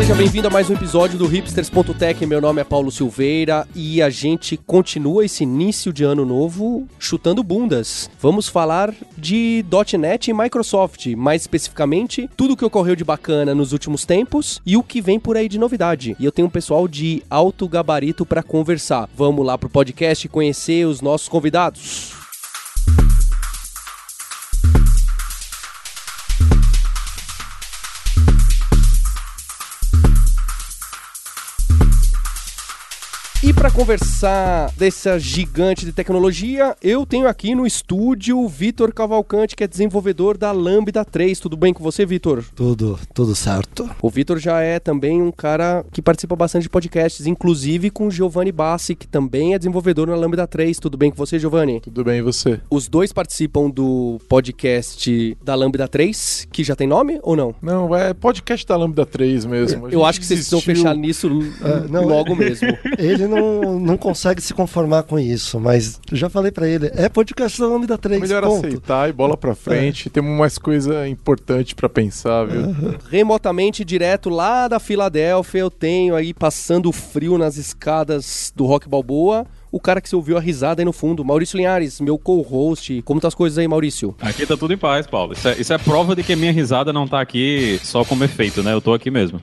Seja bem-vindo a mais um episódio do Hipsters.tech. Meu nome é Paulo Silveira e a gente continua esse início de ano novo chutando bundas. Vamos falar de .NET e Microsoft, mais especificamente tudo o que ocorreu de bacana nos últimos tempos e o que vem por aí de novidade. E eu tenho um pessoal de alto gabarito para conversar. Vamos lá pro podcast conhecer os nossos convidados. E para conversar dessa gigante de tecnologia, eu tenho aqui no estúdio o Vitor Cavalcante, que é desenvolvedor da Lambda 3. Tudo bem com você, Vitor? Tudo, tudo certo. O Vitor já é também um cara que participa bastante de podcasts, inclusive com o Giovanni Bassi, que também é desenvolvedor na Lambda 3. Tudo bem com você, Giovanni? Tudo bem, e você? Os dois participam do podcast da Lambda 3, que já tem nome ou não? Não, é podcast da Lambda 3 mesmo. Eu acho que vocês precisam fechar nisso é, não, logo mesmo. Ele não, não consegue se conformar com isso, mas já falei para ele, é podcast da Lambda 3. É melhor ponto. aceitar e bola pra frente. É. Temos mais coisa importante para pensar, viu? Uhum. Remotamente, direto lá da Filadélfia, eu tenho aí passando frio nas escadas do Rock Balboa o cara que você ouviu a risada aí no fundo, Maurício Linhares, meu co-host. Como tá as coisas aí, Maurício? Aqui tá tudo em paz, Paulo. Isso é, isso é prova de que a minha risada não tá aqui só como efeito, né? Eu tô aqui mesmo.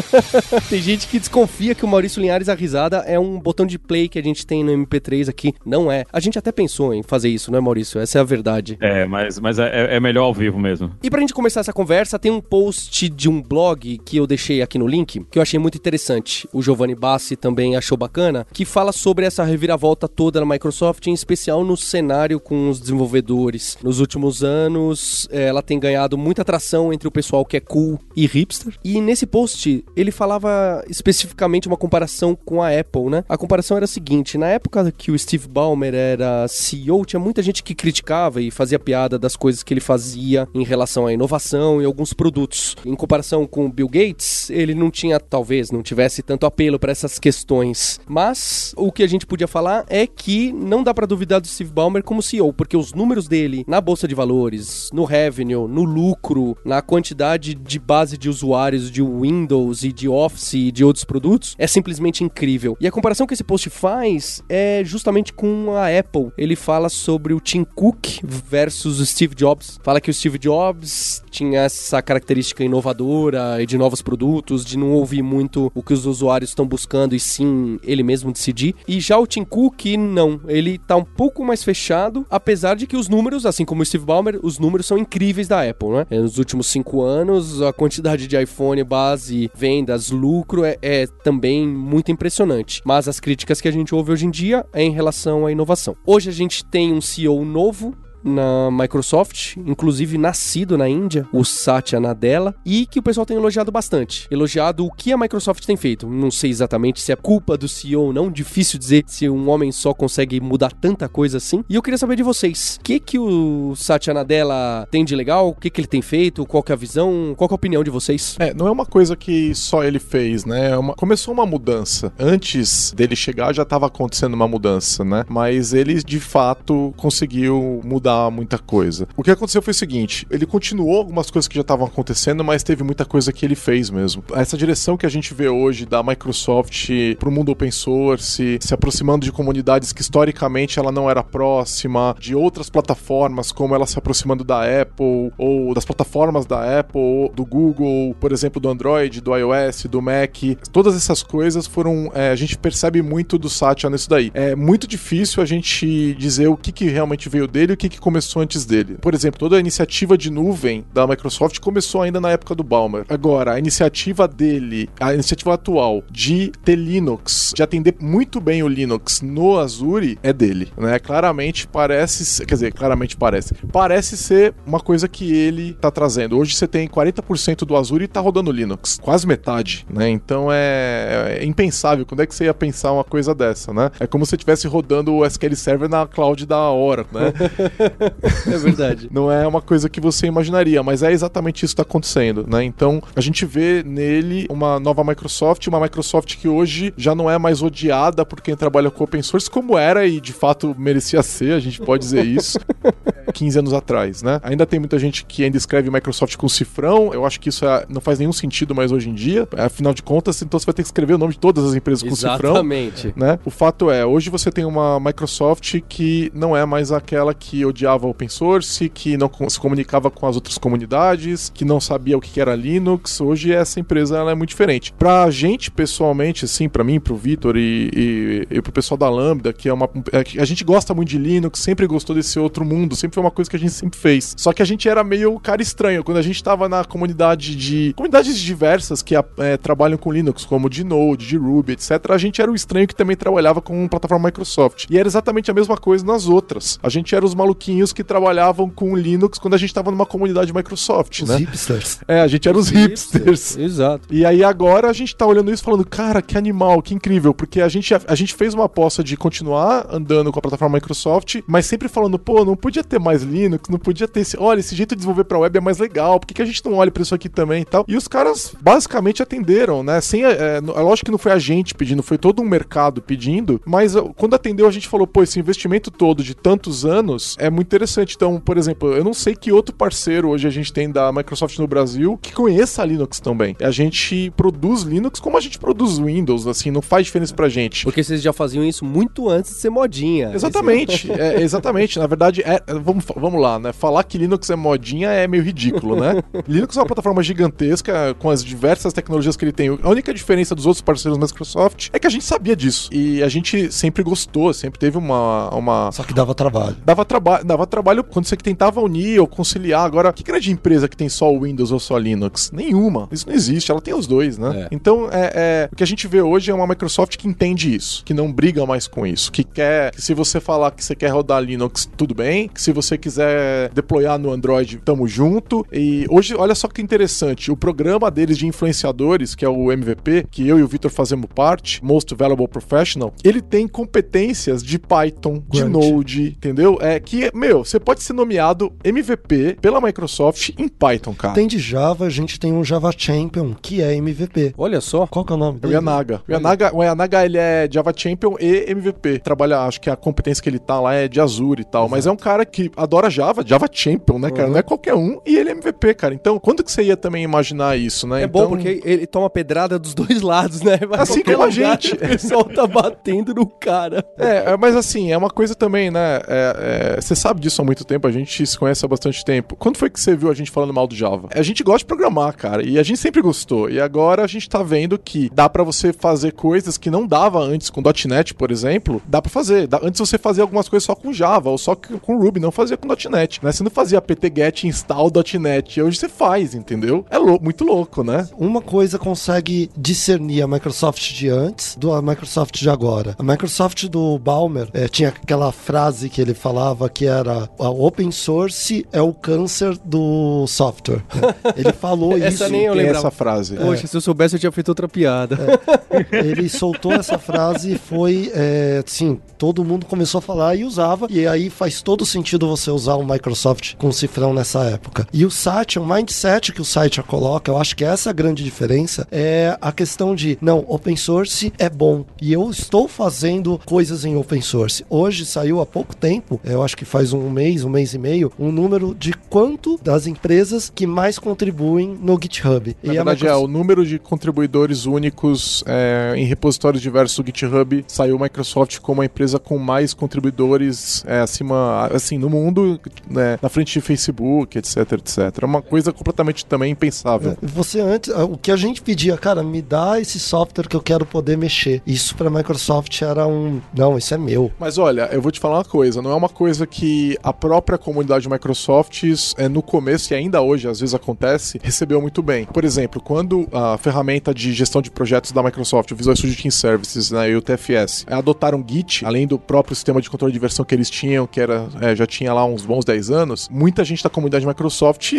tem gente que desconfia que o Maurício Linhares, a risada, é um botão de play que a gente tem no MP3 aqui. Não é. A gente até pensou em fazer isso, não é, Maurício? Essa é a verdade. É, mas, mas é, é melhor ao vivo mesmo. E pra gente começar essa conversa, tem um post de um blog que eu deixei aqui no link, que eu achei muito interessante. O Giovanni Bassi também achou bacana, que fala sobre essa reviravolta toda na Microsoft, em especial no cenário com os desenvolvedores. Nos últimos anos, eh, ela tem ganhado muita atração entre o pessoal que é cool e hipster. E nesse post, ele falava especificamente uma comparação com a Apple, né? A comparação era a seguinte: na época que o Steve Ballmer era CEO, tinha muita gente que criticava e fazia piada das coisas que ele fazia em relação à inovação e alguns produtos. Em comparação com Bill Gates, ele não tinha, talvez, não tivesse tanto apelo para essas questões. Mas o que a gente podia falar é que não dá para duvidar do Steve Ballmer como CEO, porque os números dele na bolsa de valores, no revenue, no lucro, na quantidade de base de usuários de Windows e de Office e de outros produtos é simplesmente incrível. E a comparação que esse post faz é justamente com a Apple. Ele fala sobre o Tim Cook versus o Steve Jobs. Fala que o Steve Jobs tinha essa característica inovadora e de novos produtos, de não ouvir muito o que os usuários estão buscando e sim ele mesmo decidir. E já o Tim Cook, não. Ele tá um pouco mais fechado, apesar de que os números, assim como o Steve Ballmer, os números são incríveis da Apple, né? Nos últimos cinco anos, a quantidade de iPhone, base, vendas, lucro é, é também muito impressionante. Mas as críticas que a gente ouve hoje em dia é em relação à inovação. Hoje a gente tem um CEO novo, na Microsoft, inclusive nascido na Índia, o Satya Nadella, e que o pessoal tem elogiado bastante. Elogiado o que a Microsoft tem feito. Não sei exatamente se é culpa do CEO ou não, difícil dizer se um homem só consegue mudar tanta coisa assim. E eu queria saber de vocês, o que que o Satya Nadella tem de legal? O que que ele tem feito? Qual que é a visão? Qual que é a opinião de vocês? É, não é uma coisa que só ele fez, né? É uma... Começou uma mudança. Antes dele chegar já estava acontecendo uma mudança, né? Mas ele de fato conseguiu mudar mudar muita coisa. O que aconteceu foi o seguinte: ele continuou algumas coisas que já estavam acontecendo, mas teve muita coisa que ele fez mesmo. Essa direção que a gente vê hoje da Microsoft pro mundo open source, se aproximando de comunidades que historicamente ela não era próxima, de outras plataformas, como ela se aproximando da Apple, ou das plataformas da Apple, do Google, por exemplo, do Android, do iOS, do Mac. Todas essas coisas foram. É, a gente percebe muito do Satya nisso daí. É muito difícil a gente dizer o que, que realmente veio dele e o que, que começou antes dele. Por exemplo, toda a iniciativa de nuvem da Microsoft começou ainda na época do Balmer. Agora, a iniciativa dele, a iniciativa atual de ter Linux, de atender muito bem o Linux no Azure, é dele, né? Claramente parece, quer dizer, claramente parece, parece ser uma coisa que ele tá trazendo. Hoje você tem 40% do Azure e tá rodando Linux, quase metade, né? Então é, é impensável. Quando é que você ia pensar uma coisa dessa, né? É como se você estivesse rodando o SQL Server na cloud da hora, né? É verdade. Não é uma coisa que você imaginaria, mas é exatamente isso que está acontecendo, né? Então, a gente vê nele uma nova Microsoft, uma Microsoft que hoje já não é mais odiada por quem trabalha com open source, como era e de fato merecia ser, a gente pode dizer isso, 15 anos atrás, né? Ainda tem muita gente que ainda escreve Microsoft com cifrão, eu acho que isso é- não faz nenhum sentido mais hoje em dia, afinal de contas, então você vai ter que escrever o nome de todas as empresas com cifrão Exatamente. né? O fato é, hoje você tem uma Microsoft que não é mais aquela que odiava open source, que não se comunicava com as outras comunidades, que não sabia o que era Linux. Hoje essa empresa ela é muito diferente. Pra gente, pessoalmente, assim, pra mim, pro Vitor e, e, e pro pessoal da Lambda, que é uma. é a gente gosta muito de Linux, sempre gostou desse outro mundo, sempre foi uma coisa que a gente sempre fez. Só que a gente era meio cara estranho. Quando a gente tava na comunidade de. comunidades diversas que é, trabalham com Linux, como de Node, de Ruby, etc., a gente era o estranho que também trabalhava com plataforma Microsoft. E era exatamente a mesma coisa nas outras. A gente era os maluquinhos que trabalhavam com Linux quando a gente tava numa comunidade Microsoft, Os né? hipsters. É, a gente era os hipsters. Exato. E aí agora a gente tá olhando isso falando, cara, que animal, que incrível, porque a gente, a, gente fez uma aposta de continuar andando com a plataforma Microsoft, mas sempre falando, pô, não podia ter mais Linux, não podia ter esse, olha, esse jeito de desenvolver pra web é mais legal, por que, que a gente não olha pra isso aqui também e tal? E os caras basicamente atenderam, né? Sem, é, é lógico que não foi a gente pedindo, foi todo um mercado pedindo, mas quando atendeu a gente falou, pô, esse investimento todo de tantos anos é muito interessante. Então, por exemplo, eu não sei que outro parceiro hoje a gente tem da Microsoft no Brasil que conheça a Linux também. A gente produz Linux como a gente produz Windows, assim, não faz diferença pra gente. Porque vocês já faziam isso muito antes de ser modinha. Exatamente, é, exatamente. Na verdade, é- vamos, vamos lá, né? Falar que Linux é modinha é meio ridículo, né? Linux é uma plataforma gigantesca com as diversas tecnologias que ele tem. A única diferença dos outros parceiros da Microsoft é que a gente sabia disso. E a gente sempre gostou, sempre teve uma. uma... Só que dava trabalho. Dava, traba dava trabalho quando você tentava unir ou conciliar. Agora, que grande empresa que tem só o Windows ou só Linux? Nenhuma. Isso não existe. Ela tem os dois, né? É. Então, é, é- o que a gente vê hoje é uma Microsoft que entende isso, que não briga mais com isso, que quer, que se você falar que você quer rodar Linux, tudo bem, que se você quiser deployar no Android, tamo junto. E hoje, olha só que interessante, o programa deles de influenciadores, que é o MVP, que eu e o Vitor fazemos parte, Most Valuable Professional, ele tem competências de Python, de. Node, entendeu? É que, meu, você pode ser nomeado MVP pela Microsoft em Python, cara. Tem de Java, a gente tem um Java Champion, que é MVP. Olha só. Qual que é o nome É o dele? Yanaga. O Yanaga, o Yanaga, ele é Java Champion e MVP. Trabalha, acho que a competência que ele tá lá é de Azure e tal. Mas é um cara que adora Java, Java Champion, né, cara? Não é qualquer um. E ele é MVP, cara. Então, quando que você ia também imaginar isso, né? É então... bom porque ele toma pedrada dos dois lados, né? Vai Assim como a gente. O pessoal tá batendo no cara. É, é, mas assim, é uma coisa também, né? é, é, Você sabe disso há muito tempo, a gente se conhece há bastante tempo. Quando foi que você viu a gente falando mal do Java? A gente gosta de programar, cara, e a gente sempre gostou. E agora a gente tá vendo que dá pra você fazer coisas que não dava antes com .NET, por exemplo. Dá pra fazer. Antes você fazia algumas coisas só com Java ou só com Ruby, não fazia com .NET, né? Você não fazia apt-get install .NET. Hoje você faz, entendeu? É lou- muito louco, né? Uma coisa consegue discernir a Microsoft de antes da Microsoft de agora. A Microsoft do Balmer eh, tinha aquela frase que ele falava que era a open source é o câncer do software. Ele falou Essa isso. nem eu essa frase. Poxa, se eu soubesse eu tinha feito outra piada. Ele soltou essa frase e foi, é, assim, todo mundo começou a falar e usava. E aí faz todo sentido você usar o Microsoft com cifrão nessa época. E o Satya, o mindset que o Satya coloca, eu acho que essa é a grande diferença, é a questão de, não, open source é bom. E eu estou fazendo coisas em open source. Hoje saiu há pouco tempo, eu acho que faz um mês, um mês e meio, um número de quanto das empresas que mais contribuem no GitHub. Na E a verdade, é o número de contribuidores únicos é, em repositórios diversos do GitHub saiu Microsoft como a empresa com mais contribuidores é, acima, assim, no mundo, né, na frente de Facebook, etc, etc. É uma coisa completamente também impensável. Você antes, ah, o que a gente pedia, cara, me dá esse software que eu quero poder mexer. Isso pra Microsoft era um, não, isso é meu. Mas olha, eu vou te falar uma coisa, não é uma coisa que a própria comunidade Microsoft, é, no começo e ainda hoje, às vezes acontece, recebeu muito bem. Por exemplo, quando a ferramenta de gestão de projetos da Microsoft, o Visual Studio Team Services né, e o TFS, é, adotaram Git, além do próprio sistema de controle de versão que eles tinham, que era é, já tinha lá uns bons 10 anos, muita gente da comunidade Microsoft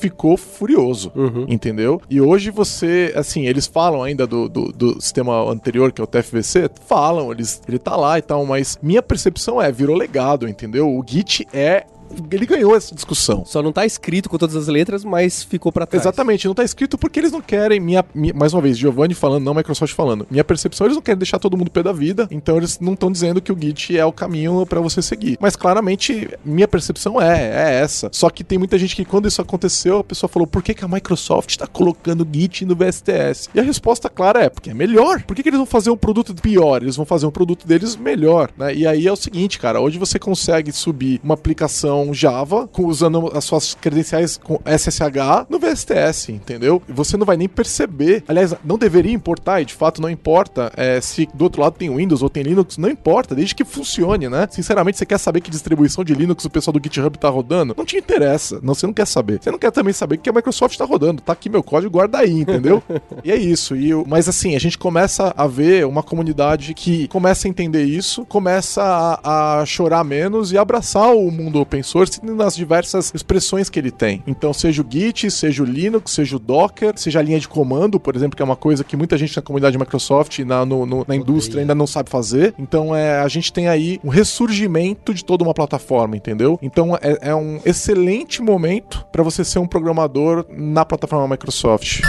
ficou furioso, entendeu? E hoje você, assim, eles falam ainda do, do, do sistema anterior, que é o TFVC, falam, eles, ele tá lá e tal, mas minha percepção é, virou legado, entendeu? O Git é ele ganhou essa discussão. Só não tá escrito com todas as letras, mas ficou pra trás. Exatamente, não tá escrito porque eles não querem, minha, minha- mais uma vez, Giovanni falando, não Microsoft falando. Minha percepção, eles não querem deixar todo mundo pé da vida, então eles não estão dizendo que o Git é o caminho pra você seguir. Mas claramente, minha percepção é, é essa. Só que tem muita gente que quando isso aconteceu, a pessoa falou, por que, que a Microsoft tá colocando Git no VSTS? E a resposta clara é, porque é melhor. Por que, que eles vão fazer um produto pior? Eles vão fazer um produto deles melhor, né? E aí é o seguinte, cara, hoje você consegue subir uma aplicação Java com- usando as suas credenciais com SSH no VSTS, entendeu? E você não vai nem perceber. Aliás, não deveria importar, e de fato não importa é, se do outro lado tem Windows ou tem Linux, não importa, desde que funcione, né? Sinceramente, você quer saber que distribuição de Linux o pessoal do GitHub tá rodando? Não te interessa. Não, você não quer saber. Você não quer também saber que a Microsoft tá rodando. Tá aqui meu código, guarda aí, entendeu? e é isso. E eu- mas assim, a gente começa a ver uma comunidade que começa a entender isso, começa a, a chorar menos e abraçar o mundo open source nas diversas expressões que ele tem. Então, seja o Git, seja o Linux, seja o Docker, seja a linha de comando, por exemplo, que é uma coisa que muita gente na comunidade Microsoft, na, no- no- na indústria, ainda não sabe fazer. Então, é, a gente tem aí um ressurgimento de toda uma plataforma, entendeu? Então, é, é um excelente momento para você ser um programador na plataforma Microsoft.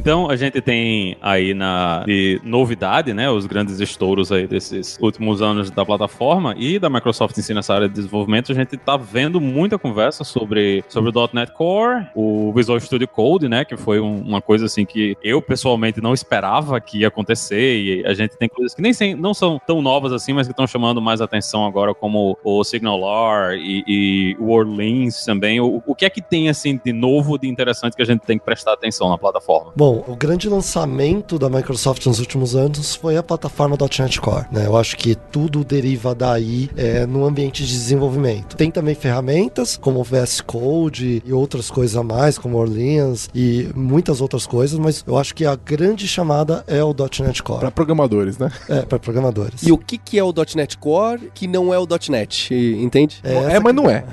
Então a gente tem aí na de novidade, né, os grandes estouros aí desses últimos anos da plataforma e da Microsoft em si nessa área de desenvolvimento, a gente tá vendo muita conversa sobre, sobre o .NET Core, o Visual Studio Code, né, que foi um- uma coisa assim que eu pessoalmente não esperava que ia acontecer e a gente tem coisas que nem sem- não são tão novas assim, mas que estão chamando mais atenção agora como o SignalR e, e o Orleans também. O, o que é que tem assim de novo, de interessante que a gente tem que prestar atenção na plataforma? Bom, o grande lançamento da Microsoft nos últimos anos foi a plataforma .NET Core. Né? Eu acho que tudo deriva daí é, no ambiente de desenvolvimento. Tem também ferramentas como o VS Code e outras coisas a mais, como Orleans e muitas outras coisas, mas eu acho que a grande chamada é o .NET Core. Para programadores, né? É, para programadores. E o que, que é o .NET Core que não é o .NET, entende? É, É, mas não é.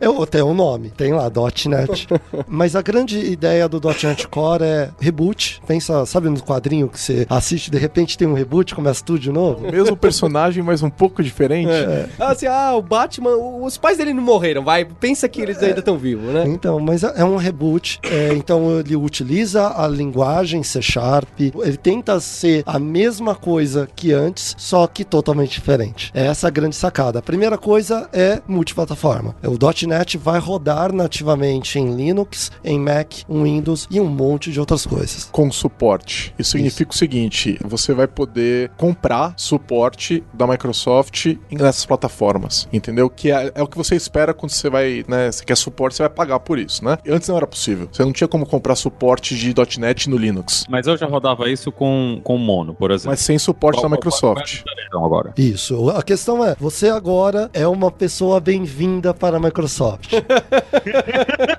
Eu, tem um nome, tem lá, .NET. Mas a grande ideia do .NET Core é reboot. Pensa, sabe no quadrinho que você assiste, de repente tem um reboot, começa tudo de novo? Mesmo personagem, mas um pouco diferente. Ah, Assim, ah, o Batman, os pais dele não morreram, vai, pensa que eles ainda estão vivos, né? Então, mas é é um reboot. é, então ele utiliza a linguagem C Sharp. Ele tenta ser a mesma coisa que antes, só que totalmente diferente. É essa a grande sacada. A primeira coisa é multiplataforma. O .NET vai rodar nativamente em Linux, em Mac, Windows e um monte de outras coisas. Com suporte. Isso significa o seguinte: você vai poder comprar suporte da Microsoft nessas plataformas. Entendeu? Que é, é o que você espera quando você vai, né? Você quer suporte, você vai pagar por isso, né? Antes não era possível. Você não tinha como comprar suporte de .NET no Linux. Mas eu já rodava isso com, com Mono, por exemplo. Mas sem suporte Qual- da qual- qual é Microsoft. Então, agora. Isso. A questão é, você agora é uma pessoa bem-vinda para a Microsoft.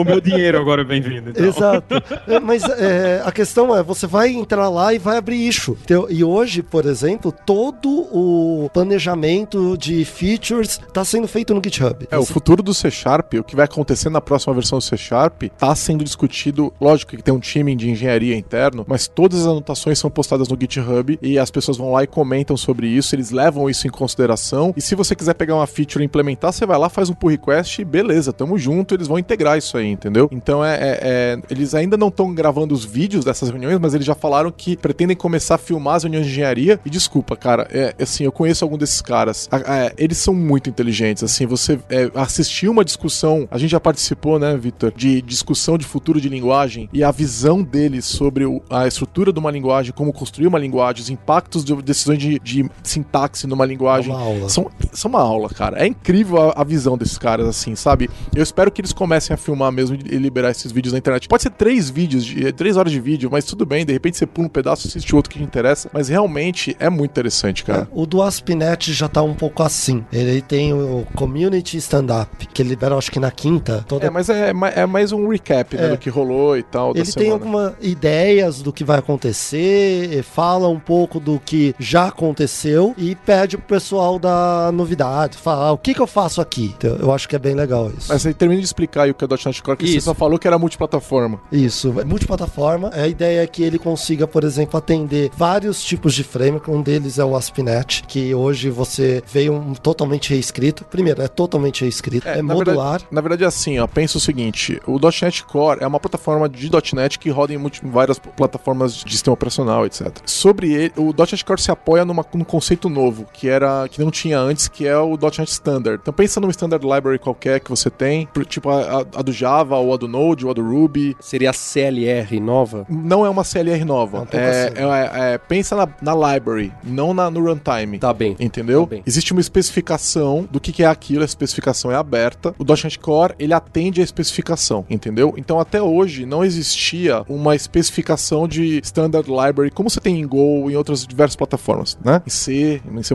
O meu dinheiro agora é bem-vindo. Então. Exato. É, Mas é, a questão é, você vai entrar lá e vai abrir issue. Então, e hoje, por exemplo, todo o planejamento de features está sendo feito no GitHub. É, o futuro do C Sharp, o que vai acontecer na próxima versão do C Sharp, tá sendo discutido. Lógico que tem um time de engenharia interno, mas todas as anotações são postadas no GitHub e as pessoas vão lá e comentam sobre isso, eles levam isso em consideração. E se você quiser pegar uma feature e implementar, você vai lá, faz um pull request e beleza, tamo junto, eles vão integrar isso aí, entendeu? Então é, é- é- eles ainda não estão gravando os vídeos dessas reuniões, mas eles já falaram que pretendem começar a filmar as reuniões de engenharia. E desculpa, cara, é, assim, eu conheço algum desses caras. A- eles são muito inteligentes, assim, você é, assistir uma discussão, a gente já participou, né, Victor, de discussão de futuro de linguagem e a visão deles sobre o- a estrutura de uma linguagem, como construir uma linguagem, os impactos de decisões de, de sintaxe numa linguagem. É uma aula. São, são uma aula, cara. É incrível a, a visão desses caras, assim, sabe? Eu espero que eles comecem a filmar mesmo e liberar esses vídeos na internet. Pode ser três vídeos, de, três horas de vídeo, mas tudo bem, de repente você pula um pedaço, assiste outro que te interessa. Mas realmente é muito interessante, cara. O do ASP.NET já tá um pouco assim. Ele tem o Community Stand-Up, que ele libera, acho que na quinta. Toda... É, mas é, ma- é mais um recap né, É. do que rolou e tal. Ele tem algumas ideias do que vai acontecer, fala um pouco do que já aconteceu e pede pro pessoal da novidade, falar ah, o que que eu faço aqui. Então, eu acho que é bem legal isso. Mas aí termina de explicar aí o que é o .NET Core, que você Isso. só falou que era multiplataforma. Isso, é multiplataforma. plataforma. A ideia é que ele consiga, por exemplo, atender vários tipos de framework. Um deles é o ASP.NET, que hoje você veio um, totalmente reescrito. Primeiro, é totalmente reescrito, é, na modular. Verdade, na verdade é assim, ó, pensa o seguinte, o .NET Core é uma plataforma de .NET que roda em multi, várias plataformas de sistema operacional, etc. Sobre ele, o .NET Core se apoia numa, num conceito novo, que era que não tinha antes, que é o .NET Standard. Então pensa num Standard Library qualquer que você tem, tipo a, a, do Java, ou a do Node, ou a do Ruby. Seria a CLR nova? Não é uma CLR nova. É, é, é, é, pensa na, na library, não na, no runtime. Tá bem. Entendeu? Tá bem. Existe uma especificação do que, que é aquilo, a especificação é aberta. O .NET Core, ele atende a especificação, entendeu? Então até hoje não existia uma especificação de Standard Library, como você tem em Go e em outras diversas plataformas, né? Em C, em C++,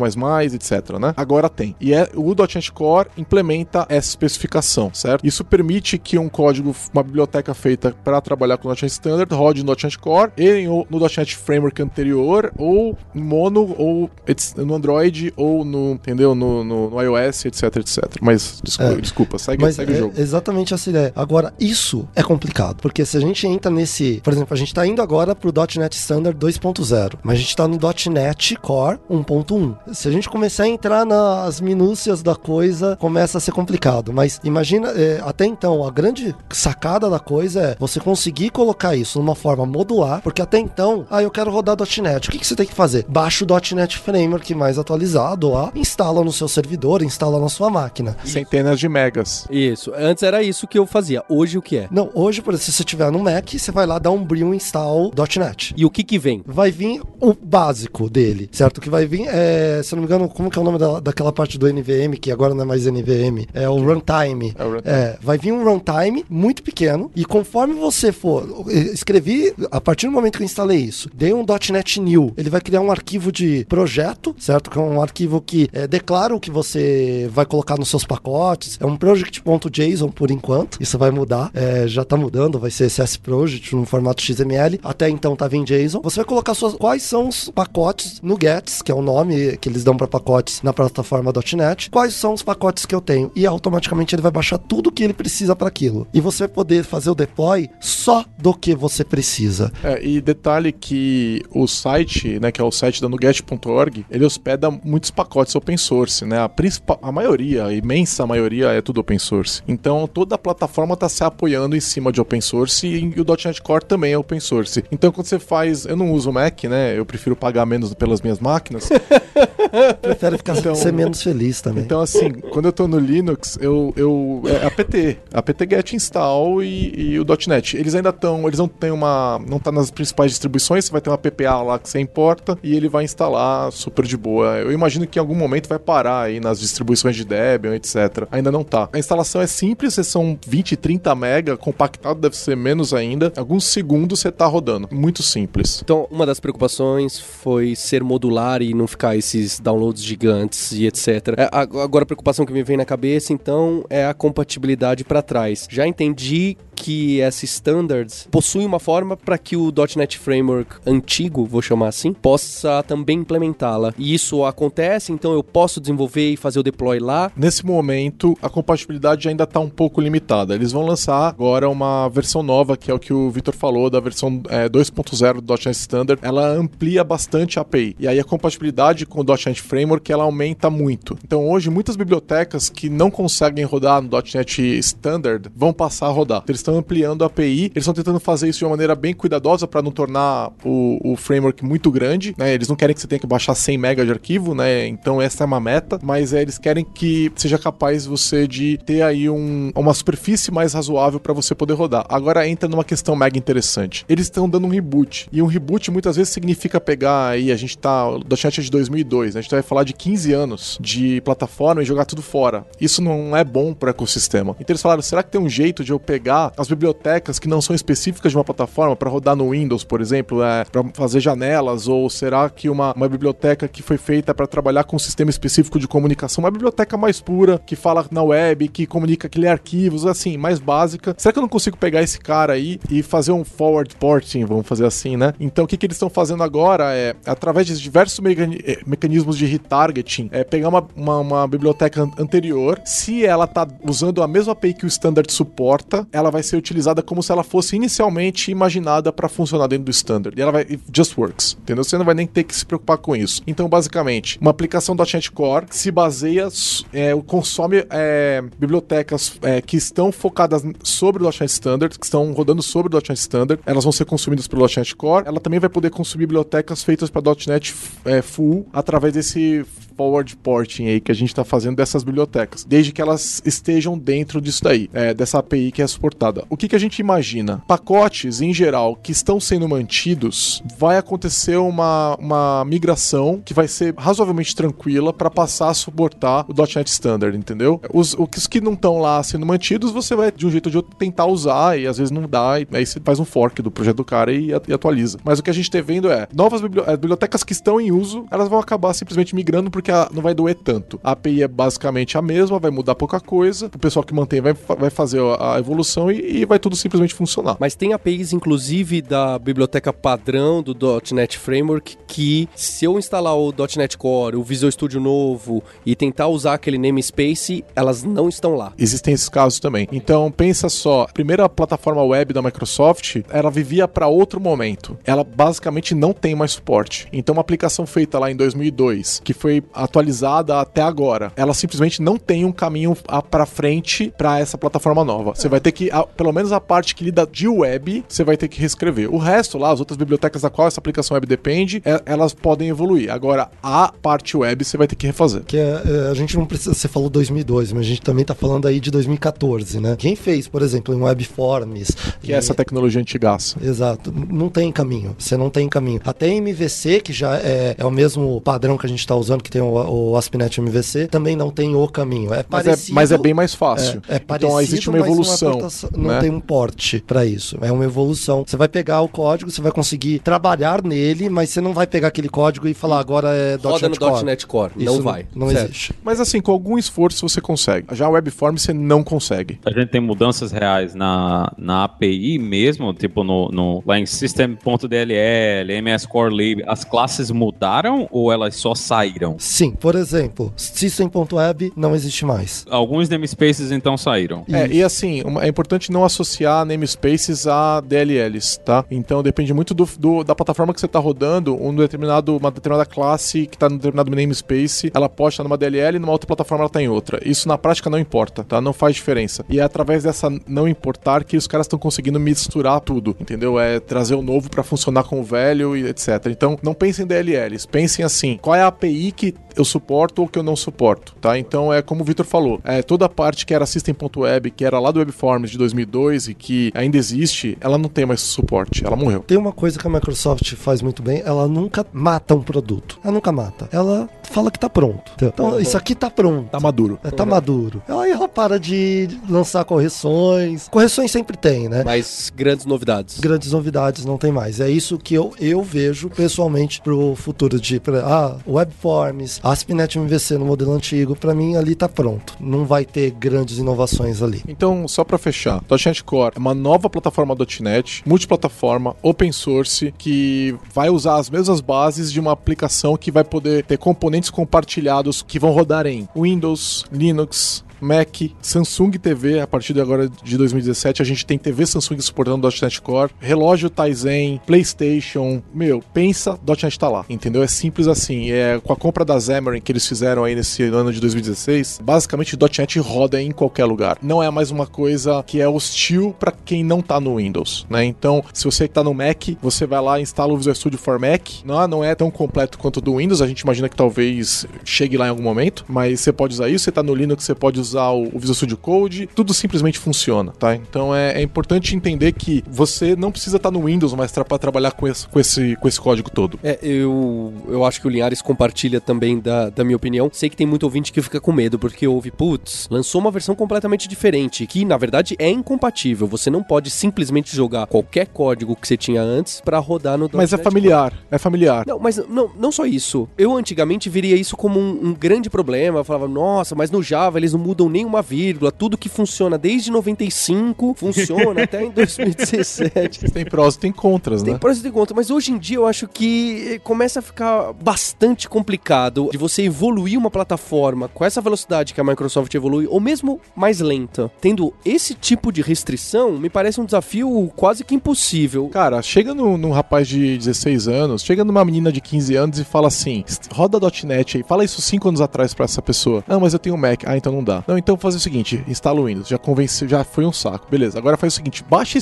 etc, né? Agora tem. E é, o .NET Core implementa essa especificação, certo? Isso permite que um código, uma biblioteca feita para trabalhar com o .NET Standard rode no .NET Core e no .NET Framework anterior ou mono ou no Android ou no, entendeu? No, no, no iOS, etc, etc. Mas desculpa, é, desculpa segue, mas segue é o jogo. Exatamente essa ideia. Agora, isso é complicado, porque se a gente entra nesse, por exemplo, a gente está indo agora pro .NET Standard 2.0, mas a gente está no .NET Core 1.1. Se a gente começar a entrar nas minúcias da coisa, começa a ser complicado. Mas imagina, é, até então, a grande sacada da coisa é você conseguir colocar isso numa forma modular, porque até então, ah, eu quero rodar .NET. O que, que você tem que fazer? Baixa o .NET Framework mais atualizado lá, instala no seu servidor, instala na sua máquina. Centenas de megas. Isso. Antes era isso que eu fazia. Hoje o que é? Não, hoje, por exemplo, se você tiver no Mac, você vai lá dar um brew install .NET. E o que que vem? Vai vir o básico dele, certo? O que vai vir é, se eu não me engano, como que é o nome da, daquela parte do NVM, que agora não é mais NVM? É o runtime. É, o runtime. é vai vir um runtime muito pequeno e conforme você for, escrevi, a partir do momento que eu instalei isso, dei um .NET New, ele vai criar um arquivo de projeto, certo? Que é um arquivo que é, declara o que você vai colocar nos seus pacotes, é um project.json por enquanto, isso vai mudar, é, já tá mudando, vai ser CS Project no formato XML, até então tava em JSON. Você vai colocar suas, quais são os pacotes no Gets, que é o nome que eles dão para pacotes na plataforma .NET, quais são os pacotes que eu tenho e automaticamente ele vai baixar tudo que ele precisa para aquilo. E você vai poder fazer o deploy só do que você precisa. É, e detalhe que o site, né, que é o site da Nuget.org, ele hospeda muitos pacotes open source, né? A principal, a maioria, a imensa maioria é tudo open source. Então toda a plataforma está se apoiando em cima de open source e, e o .NET Core também é open source. Então quando você faz, eu não uso Mac, né? Eu prefiro pagar menos pelas minhas máquinas. Prefere ficar então, ser menos feliz também. Então assim, quando eu estou no Linux, eu, eu é apt, apt-get install e, e o .NET. Eles ainda estão, eles não têm uma, não tá nas principais distribuições, você vai ter uma PPA lá que você importa e ele vai instalar super de boa. Eu imagino que em algum momento vai parar aí nas distribuições de Debian, etc. Ainda não tá. A instalação é simples, são 20, 30 mega, compactado deve ser menos ainda. Alguns segundos você tá rodando. Muito simples. Então, uma das preocupações foi ser modular e não ficar esses downloads gigantes e etc. É, agora a preocupação que me vem na cabeça, então, é a compatibilidade para trás. Já entendi que essa standards possui uma forma para que o .NET Framework antigo, vou chamar assim, possa também implementá-la. E isso acontece, então eu posso desenvolver e fazer o deploy lá. Nesse momento, a compatibilidade ainda está um pouco limitada. Eles vão lançar agora uma versão nova, que é o que o Victor falou, da versão é, 2.0 do .NET Standard. Ela amplia bastante a API. E aí a compatibilidade com o .NET Framework, ela aumenta muito. Então hoje, muitas bibliotecas que não conseguem rodar no .NET Standard vão passar a rodar. Eles estão ampliando a API. Eles estão tentando fazer isso de uma maneira bem cuidadosa para não tornar o, o, framework muito grande. Né? Eles não querem que você tenha que baixar 100 MB de arquivo, né? Então essa é uma meta, mas é, eles querem que seja capaz você de ter aí um, uma superfície mais razoável para você poder rodar. Agora entra numa questão mega interessante. Eles estão dando um reboot. E um reboot muitas vezes significa pegar aí, a gente tá. O .NET é de 2002, né? a gente vai falar de 15 anos de plataforma e jogar tudo fora. Isso não é bom para o ecossistema. Então eles falaram: será que tem um jeito de eu pegar as bibliotecas que não são específicas de uma plataforma para rodar no Windows, por exemplo, é, para fazer janelas? Ou será que uma, uma biblioteca que foi feita para trabalhar com um sistema específico de comunicação, uma biblioteca mais pura, que fala na web, que comunica aquele arquivos, assim, mais básica? Será que eu não consigo pegar esse cara aí e fazer um forward porting, vamos fazer assim, né? Então o que, que eles estão fazendo agora é, através de diversos eh, mecanismos de retargeting, é pegar uma, uma, uma biblioteca anterior, se ela tá usando a mesma API que o standard suporta, ela vai ser utilizada como se ela fosse inicialmente imaginada para funcionar dentro do standard. E ela vai just works, entendeu? Você não vai nem ter que se preocupar com isso. Então, basicamente, uma aplicação .NET Core se baseia, é, consome é, bibliotecas é, que estão focadas sobre o .NET Standard, que estão rodando sobre o .NET Standard. Elas vão ser consumidas pelo .NET Core. Ela também vai poder consumir bibliotecas feitas para .NET é, Full através desse forward porting aí que a gente está fazendo dessas bibliotecas, desde que elas estejam dentro disso daí, é, dessa API que é suportada. O que, que a gente imagina? Pacotes, em geral, que estão sendo mantidos, vai acontecer uma, uma migração que vai ser razoavelmente tranquila para passar a suportar o .NET Standard, entendeu? Os, os que não estão lá sendo mantidos, você vai de um jeito ou de outro tentar usar e às vezes não dá, e aí você faz um fork do projeto do cara e, e atualiza. Mas o que a gente está vendo é novas bibliotecas que estão em uso, elas vão acabar simplesmente migrando porque a, não vai doer tanto. A API é basicamente a mesma, vai mudar pouca coisa, o pessoal que mantém vai, vai fazer a evolução e, e vai tudo simplesmente funcionar. Mas tem APIs, inclusive, da biblioteca padrão do .NET Framework que se eu instalar o .NET Core, o Visual Studio novo e tentar usar aquele namespace, elas não estão lá. Existem esses casos também. Então, pensa só, a primeira plataforma web da Microsoft, ela vivia para outro momento. Ela basicamente não tem mais suporte. Então, uma aplicação feita lá em 2002, que foi atualizada até agora, ela simplesmente não tem um caminho para frente para essa plataforma nova. Você vai ter que, pelo menos a parte que lida de web, você vai ter que reescrever. O resto lá, as outras bibliotecas da qual essa aplicação web depende, é, elas podem evoluir. Agora, a parte web você vai ter que refazer. Que é, é, a gente não precisa, você falou 2002, mas a gente também tá falando aí de 2014, né? Quem fez, por exemplo, em Webforms... Que é essa tecnologia antigaça. Exato. Não tem caminho. Você não tem caminho. Até MVC, que já é, é o mesmo padrão que a gente está usando, que tem o, o ASP.NET MVC, também não tem o caminho. É mas, é, mas é bem mais fácil. É, é parecido, então existe uma evolução. Não, não, tem um porte para isso. É uma evolução. Você vai pegar o código, você vai conseguir trabalhar nele, mas você não vai pegar aquele código e falar agora é Roda .NET no Core. .NET Core. Isso não vai. Não, não existe. Mas assim, com algum esforço você consegue. Já a Webform você não consegue. A gente tem mudanças reais na, na API mesmo, tipo no, no lá em system.dll, MS Core Lib, as classes mudaram ou elas só saíram? Sim, por exemplo, system.web não existe mais. Alguns namespaces então saíram. É, e assim, é importante não associar namespaces a DLLs, tá? Então depende muito do, do da plataforma que você está rodando, um determinado, uma determinada classe que está no determinado namespace, ela pode estar numa DLL e numa outra plataforma ela está em outra. Isso na prática não importa, tá? Não faz diferença. E é através dessa não importar que os caras estão conseguindo misturar tudo, entendeu? É trazer o novo para funcionar com o velho e etc. Então não pensem em DLLs, pensem assim, qual é a API que eu suporto ou que eu não suporto, tá? Então é como o Victor falou, é toda a parte que era system.web, que era lá do Webforms de 2002 e que ainda existe, ela não tem mais suporte, ela morreu. Tem uma coisa que a Microsoft faz muito bem, ela nunca mata um produto. Ela nunca mata. Ela fala que tá pronto. Então, uhum. isso aqui tá pronto. Tá maduro. É, tá uhum. maduro. Aí ela para de lançar correções. Correções sempre tem, né? Mas grandes novidades. Grandes novidades não tem mais. É isso que eu, eu vejo pessoalmente pro futuro de pra, ah, Webforms, ASP.NET MVC no modelo antigo, para mim ali tá pronto. Não vai ter grandes inovações ali. Então, só para fechar, .NET Core é uma nova plataforma .NET, multiplataforma, open source, que vai usar as mesmas bases de uma aplicação que vai poder ter componentes compartilhados que vão rodar em Windows, Linux, Mac, Samsung TV, a partir de agora de 2017, a gente tem TV Samsung suportando .NET Core, relógio Tizen, PlayStation, meu, pensa, .NET tá lá, entendeu? É simples assim, é com a compra da Xamarin que eles fizeram aí nesse ano de 2016, basicamente .NET roda em qualquer lugar. Não é mais uma coisa que é hostil para quem não tá no Windows, né? Então, se você tá no Mac, você vai lá instala o Visual Studio for Mac, não, não é tão completo quanto do Windows, a gente imagina que talvez chegue lá em algum momento, mas você pode usar isso, você tá no Linux, você pode usar o, o Visual Studio Code, tudo simplesmente funciona, tá? Então é, é importante entender que você não precisa estar no Windows mais para trabalhar com esse, com, esse, com esse código todo. É, eu, eu acho que o Linhares compartilha também da, da minha opinião. Sei que tem muito ouvinte que fica com medo, porque ouve, putz, lançou uma versão completamente diferente, que na verdade é incompatível. Você não pode simplesmente jogar qualquer código que você tinha antes para rodar no Mas é familiar, é familiar. Não, mas não, não só isso. Eu antigamente viria isso como um, um grande problema. Eu falava, nossa, mas no Java eles não mudam mudam nenhuma vírgula, tudo que funciona desde 95 funciona até em 2017. Tem prós e tem contras, Tem né? prós e tem contras, mas hoje em dia eu acho que eh, começa a ficar bastante complicado de você evoluir uma plataforma com essa velocidade que a Microsoft evolui, ou mesmo mais lenta. Tendo esse tipo de restrição, me parece um desafio quase que impossível. Cara, chega num, num rapaz de 16 anos, chega numa menina de 15 anos e fala assim: roda .NET aí, fala isso 5 anos atrás pra essa pessoa. Ah, mas eu tenho Mac. Ah, então não dá. Não, então faz o seguinte: instala o Windows. Já convenceu, já foi um saco. Beleza, agora faz o seguinte: baixe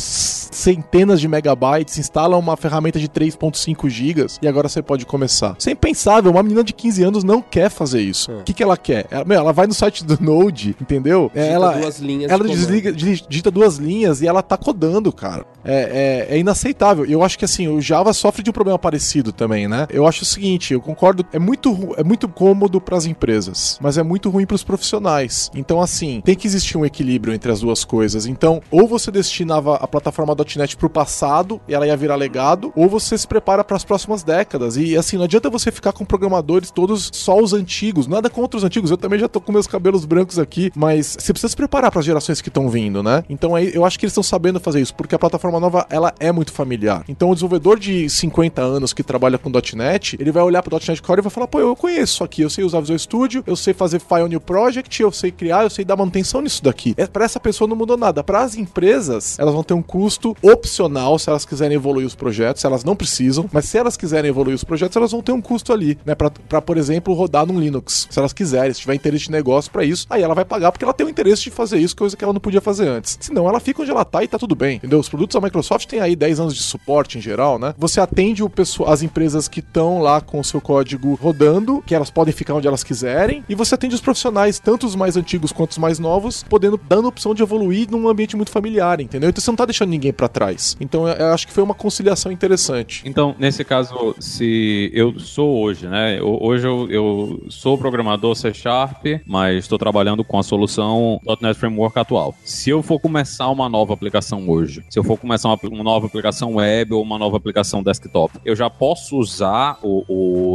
centenas de megabytes, instala uma ferramenta de 3.5 gigas e agora você pode começar. Isso é impensável, uma menina de 15 anos não quer fazer isso. O que, que ela quer? Ela, meu, ela vai no site do Node, entendeu? Digita ela, duas linhas ela de desliga, di- digita duas linhas e ela tá codando, cara. É, é, é inaceitável. Eu acho que assim, o Java sofre de um problema parecido também, né? Eu acho o seguinte, eu concordo, é muito, é muito cômodo pras empresas, mas é muito ruim pros profissionais. Então, assim, tem que existir um equilíbrio entre as duas coisas. Então, ou você destinava a plataforma .NET pro passado e ela ia virar legado, ou você se prepara para as próximas décadas. E assim, não adianta você ficar com programadores todos só os antigos. Nada contra os antigos. Eu também já tô com meus cabelos brancos aqui, mas você precisa se preparar para as gerações que estão vindo, né? Então aí eu acho que eles estão sabendo fazer isso, porque a plataforma nova ela é muito familiar. Então o desenvolvedor de 50 anos que trabalha com .NET, ele vai olhar pro .NET Core e vai falar: "Pô, eu conheço isso aqui, eu sei usar Visual Studio, eu sei fazer file new project, eu sei criar, eu sei dar manutenção nisso daqui". É, para essa pessoa não mudou nada. Para as empresas, elas vão ter um custo opcional se elas quiserem evoluir os projetos, elas não precisam, mas se elas quiserem evoluir os projetos, elas vão ter um custo ali, né, para por exemplo, rodar num Linux. Se elas quiserem, se tiver interesse de negócio para isso, aí ela vai pagar porque ela tem o interesse de fazer isso, coisa que ela não podia fazer antes. Senão ela fica onde ela tá e tá tudo bem, entendeu? Os produtos da Microsoft têm aí 10 anos de suporte em geral, né? Você atende o pessoal, as empresas que estão lá com o seu código rodando, que elas podem ficar onde elas quiserem, e você atende os profissionais, tanto os mais antigos quanto os mais novos, podendo dando a opção de evoluir num ambiente muito familiar, entendeu? Então você não tá deixando ninguém para trás. Então eu, eu acho que foi uma conciliação interessante. Então, nesse caso, se eu sou hoje, né? eu- Hoje eu, eu sou programador C Sharp, mas estou trabalhando com a solução .NET Framework atual. Se eu for começar uma nova aplicação hoje, se eu for começar uma, uma nova aplicação web ou uma nova aplicação desktop, eu já posso usar o,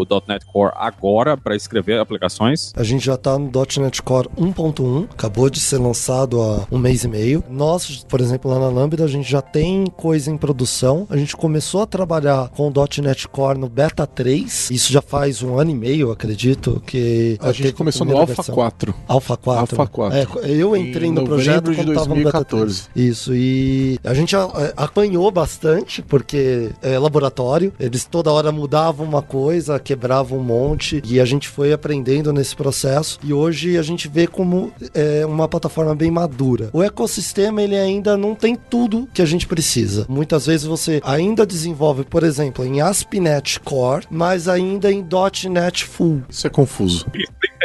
o .NET Core agora para escrever aplicações? A gente já tá no .NET Core 1.1, acabou de ser lançado há um mês e meio. Nós, por exemplo, lá na Lambda, a gente já tem coisa em produção. A gente começou a trabalhar com o .NET Core no Beta 3. Isso já faz um ano e meio, acredito, que... A gente teve começou no Alpha versão. 4. Alpha 4. Alpha 4. É, eu entrei Em no projeto quando tava no Beta 2014. 3. Isso, e a gente apanhou bastante, porque é laboratório, eles toda hora mudavam uma coisa, quebravam um monte, e a gente foi aprendendo nesse processo, e hoje a gente vê como é uma plataforma bem madura. O ecossistema, ele ainda não tem tudo que a gente precisa. Muitas vezes você ainda desenvolve, por exemplo, em ASP.NET Core, mas ainda em .NET Full. Isso é confuso.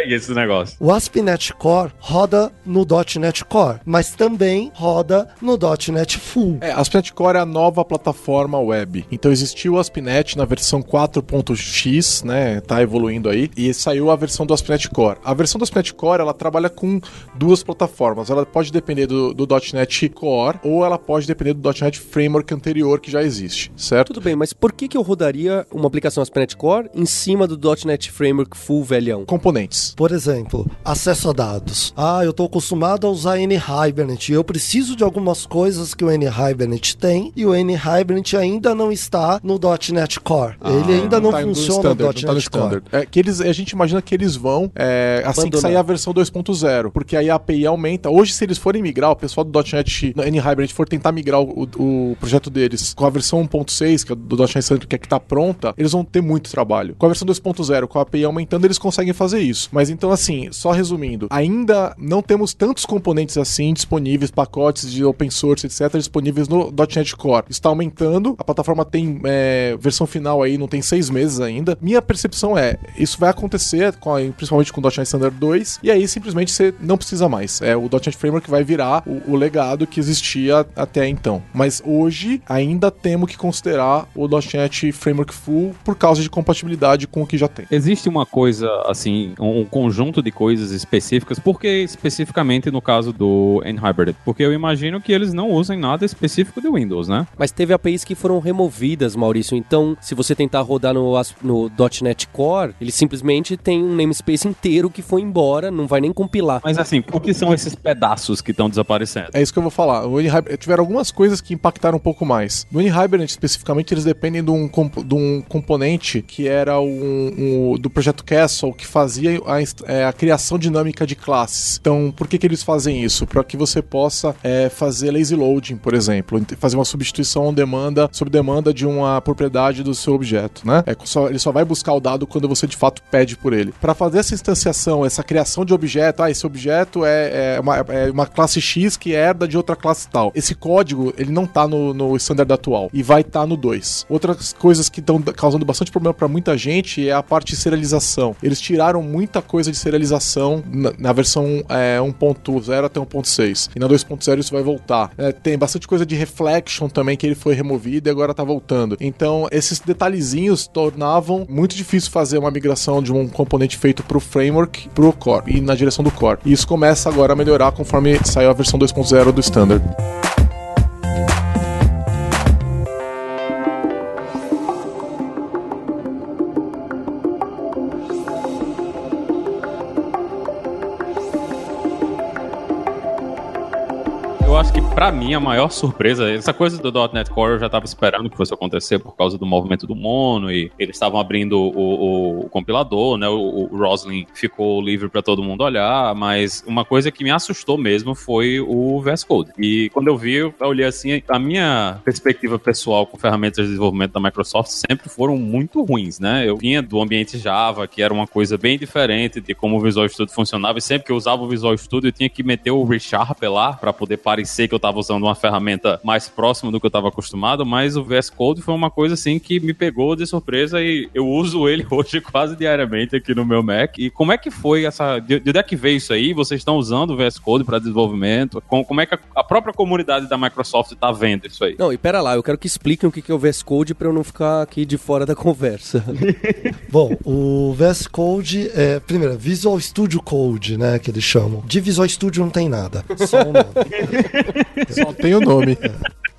É esse negócio. O ASP.NET Core roda no .NET Core, mas também roda no .NET Full. É, a ASP.NET Core é a nova plataforma web. Então existiu o ASP.NET na versão 4.x, né? Tá evoluindo aí. E saiu a versão do ASP.NET Core. A versão do ASP.NET Core, ela trabalha com duas plataformas. Ela pode depender do, do .NET Core ou ela pode depender do .NET Framework anterior que já existe, certo? Tudo bem, mas por que, que eu rodaria uma aplicação ASP.NET Core em cima do .NET Framework Full velhão? Componentes. Por exemplo, acesso a dados. Ah, eu estou acostumado a usar N-Hibernate. Eu preciso de algumas coisas que o N-Hibernate tem e o N-Hibernate ainda não está no .NET Core. Ele ainda não, tá no funciona no standard, não tá no .NET Core. standard. É que eles, a gente imagina que eles vão é, assim que sair a versão 2.0, porque aí a API aumenta. Hoje, se eles forem migrar, o pessoal do .NET N-Hybrid for tentar migrar o, o projeto deles com a versão 1.6, que é do .NET Standard, que é que tá pronta, eles vão ter muito trabalho. Com a versão 2.0, com a API aumentando, eles conseguem fazer isso. Mas então, assim, só resumindo, ainda não temos tantos componentes assim disponíveis, pacotes de open source, etc., disponíveis no .NET Core. Está aumentando, a plataforma tem é, versão final aí, não tem seis meses ainda. Minha percepção é, isso vai acontecer, com principalmente com o .NET Standard 2, e aí simplesmente você não precisa mais. É, o .NET Framework vai virar o, o legado que existia até então. Mas hoje, ainda temos que considerar o .NET Framework Full por causa de compatibilidade com o que já tem. Existe uma coisa, assim, um, conjunto de coisas específicas. Por que especificamente no caso do N-Hybrid? Porque eu imagino que eles não usem nada específico de Windows, né? Mas teve APIs que foram removidas, Maurício. Então, se você tentar rodar no, no .NET Core, ele simplesmente tem um namespace inteiro que foi embora, não vai nem compilar. Mas assim, por que são esses pedaços que estão desaparecendo? É isso que eu vou falar. O N-Hybrid- tiveram algumas coisas que impactaram um pouco mais. No N-Hibernate, especificamente, eles dependem de um, comp- de um componente que era um, um- do projeto Castle, que fazia a, é, a criação dinâmica de classes. Então, por que, que eles fazem isso? Para que você possa é, fazer lazy loading, por exemplo, fazer uma substituição demanda, sob demanda de uma propriedade do seu objeto, né? É só- ele só vai buscar o dado quando você de fato pede por ele. Para fazer essa instanciação, essa criação de objeto, ah, esse objeto é, é uma, é uma classe X que herda de outra classe tal. Esse código, ele não tá no, no standard atual e vai estar no 2. Outras coisas que estão causando bastante problema para muita gente é a parte de serialização. Eles tiraram muita coisa de serialização na, na versão é, 1.0 até 1.6. E na 2.0 isso vai voltar. É, tem bastante coisa de reflection também que ele foi removido e agora tá voltando. Então, esses detalhezinhos tornavam muito difícil fazer uma migração de um componente feito pro framework pro core e na direção do core. E isso começa agora a melhorar conforme saiu a versão 2.0 do standard. Pra mim a maior surpresa, essa coisa do .NET Core eu já tava esperando que fosse acontecer por causa do movimento do Mono e eles estavam abrindo o, o- o compilador, né? O, o Roslyn ficou livre pra todo mundo olhar, mas uma coisa que me assustou mesmo foi o VS Code. E quando eu vi, eu olhei assim, a minha perspectiva pessoal com ferramentas de desenvolvimento da Microsoft sempre foram muito ruins, né? Eu vinha do ambiente Java, que era uma coisa bem diferente de como o Visual Studio funcionava, e sempre que eu usava o Visual Studio, eu tinha que meter o ReSharp lá para poder parecer que eu estava usando uma ferramenta mais próxima do que eu estava acostumado, mas o VS Code foi uma coisa assim que me pegou de surpresa e eu uso ele hoje quase diariamente aqui no meu Mac. E como é que foi essa. De de onde é que veio isso aí? Vocês estão usando o VS Code para desenvolvimento? Com- Como é que a, a própria comunidade da Microsoft está vendo isso aí? Não, e pera lá, eu quero que expliquem o que que é o VS Code pra eu não ficar aqui de fora da conversa. Bom, o VS Code é, primeiro, Visual Studio Code, né, que eles chamam. De Visual Studio não tem nada, só o nome. Só tem o nome.